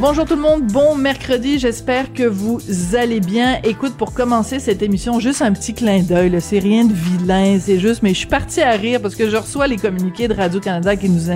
Bonjour tout le monde, bon mercredi, j'espère que vous allez bien. Écoute, pour commencer cette émission, juste un petit clin d'œil, c'est rien de vilain, c'est juste, mais je suis partie à rire parce que je reçois les communiqués de Radio-Canada qui nous,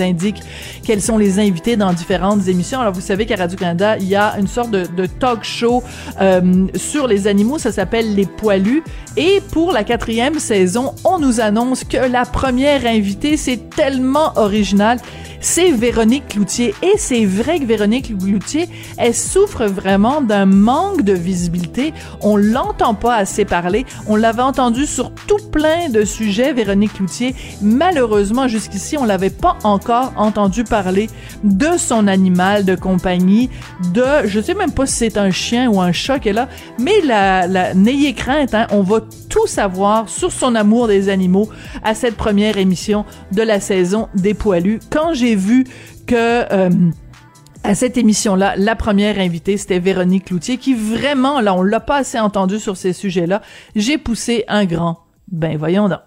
indiquent quels sont les invités dans différentes émissions. Alors vous savez qu'à Radio-Canada, il y a une sorte de, de talk show euh, sur les animaux, ça s'appelle Les Poilus. Et pour la quatrième saison, on nous annonce que la première invitée, c'est tellement original c'est Véronique Cloutier. Et c'est vrai que Véronique Cloutier, elle souffre vraiment d'un manque de visibilité. On l'entend pas assez parler. On l'avait entendu sur tout plein de sujets, Véronique Cloutier. Malheureusement, jusqu'ici, on l'avait pas encore entendu parler de son animal de compagnie, de, je sais même pas si c'est un chien ou un chat qu'elle a, mais la, n'ayez crainte, hein, on va tout savoir sur son amour des animaux à cette première émission de la saison des poilus. Quand j'ai vu que euh, à cette émission-là, la première invitée, c'était Véronique Cloutier, qui vraiment, là, on l'a pas assez entendu sur ces sujets-là. J'ai poussé un grand. Ben, voyons donc.